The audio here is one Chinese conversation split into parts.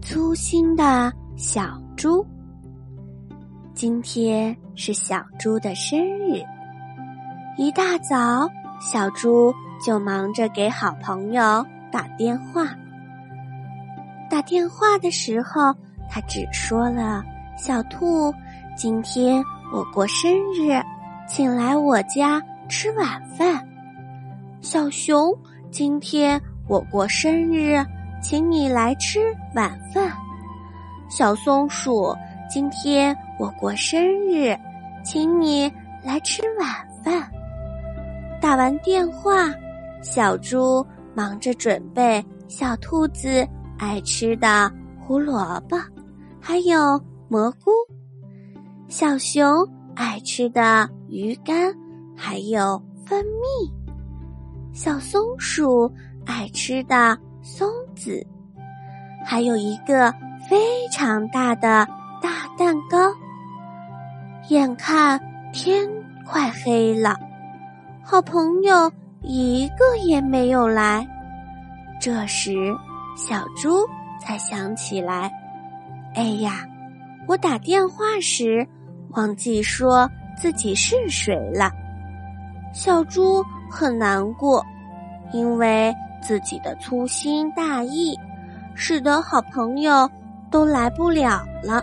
粗心的小猪。今天是小猪的生日，一大早，小猪就忙着给好朋友打电话。打电话的时候，他只说了：“小兔，今天我过生日，请来我家吃晚饭。”小熊，今天我过生日。请你来吃晚饭，小松鼠。今天我过生日，请你来吃晚饭。打完电话，小猪忙着准备小兔子爱吃的胡萝卜，还有蘑菇；小熊爱吃的鱼干，还有蜂蜜；小松鼠爱吃的。松子，还有一个非常大的大蛋糕。眼看天快黑了，好朋友一个也没有来。这时，小猪才想起来：“哎呀，我打电话时忘记说自己是谁了。”小猪很难过，因为。自己的粗心大意，使得好朋友都来不了了。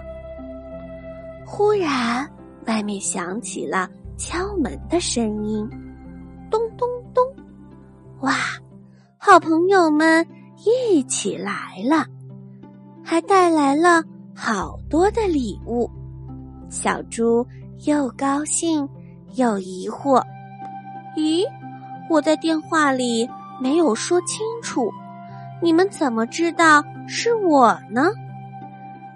忽然，外面响起了敲门的声音，咚咚咚！哇，好朋友们一起来了，还带来了好多的礼物。小猪又高兴又疑惑：“咦，我在电话里。”没有说清楚，你们怎么知道是我呢？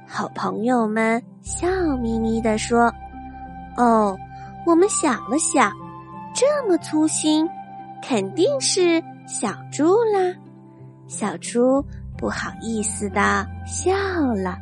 好朋友们笑眯眯地说：“哦，我们想了想，这么粗心，肯定是小猪啦。”小猪不好意思的笑了。